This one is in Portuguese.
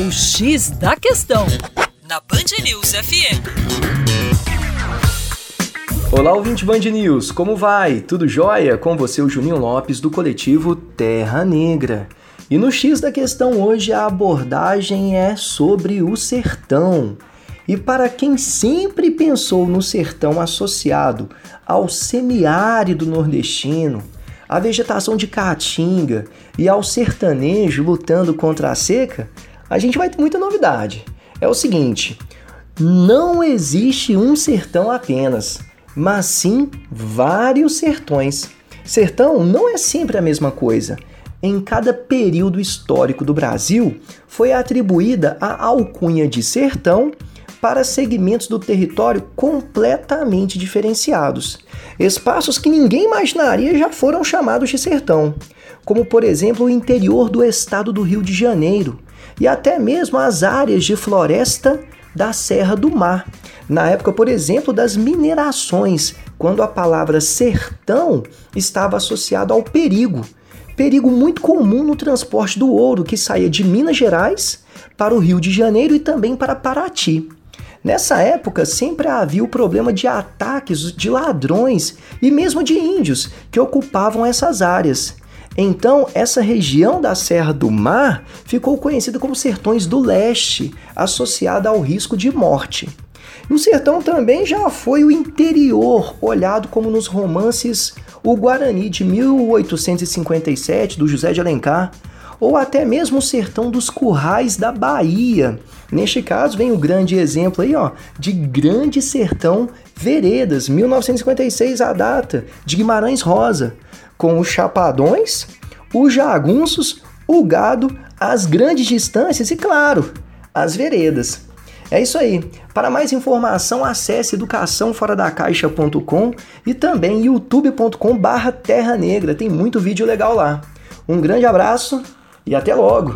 O X da Questão, na Band News FM. Olá, ouvinte Band News, como vai? Tudo jóia? Com você, o Juninho Lopes, do coletivo Terra Negra. E no X da Questão hoje a abordagem é sobre o sertão. E para quem sempre pensou no sertão associado ao semiárido nordestino, à vegetação de caatinga e ao sertanejo lutando contra a seca, a gente vai ter muita novidade. É o seguinte: não existe um sertão apenas, mas sim vários sertões. Sertão não é sempre a mesma coisa. Em cada período histórico do Brasil, foi atribuída a alcunha de sertão para segmentos do território completamente diferenciados. Espaços que ninguém imaginaria já foram chamados de sertão, como por exemplo o interior do estado do Rio de Janeiro e até mesmo as áreas de floresta da Serra do Mar. Na época, por exemplo, das minerações, quando a palavra sertão estava associada ao perigo. Perigo muito comum no transporte do ouro que saía de Minas Gerais para o Rio de Janeiro e também para Paraty. Nessa época, sempre havia o problema de ataques de ladrões e mesmo de índios que ocupavam essas áreas. Então, essa região da Serra do Mar ficou conhecida como Sertões do Leste, associada ao risco de morte. E o sertão também já foi o interior, olhado como nos romances O Guarani de 1857, do José de Alencar, ou até mesmo o sertão dos currais da Bahia. Neste caso, vem o grande exemplo aí, ó, de Grande Sertão Veredas, 1956 a data, de Guimarães Rosa, com os chapadões, os jagunços, o gado, as grandes distâncias e, claro, as veredas. É isso aí. Para mais informação, acesse educaçãoforadacaixa.com e também youtube.com/terra negra. Tem muito vídeo legal lá. Um grande abraço e até logo!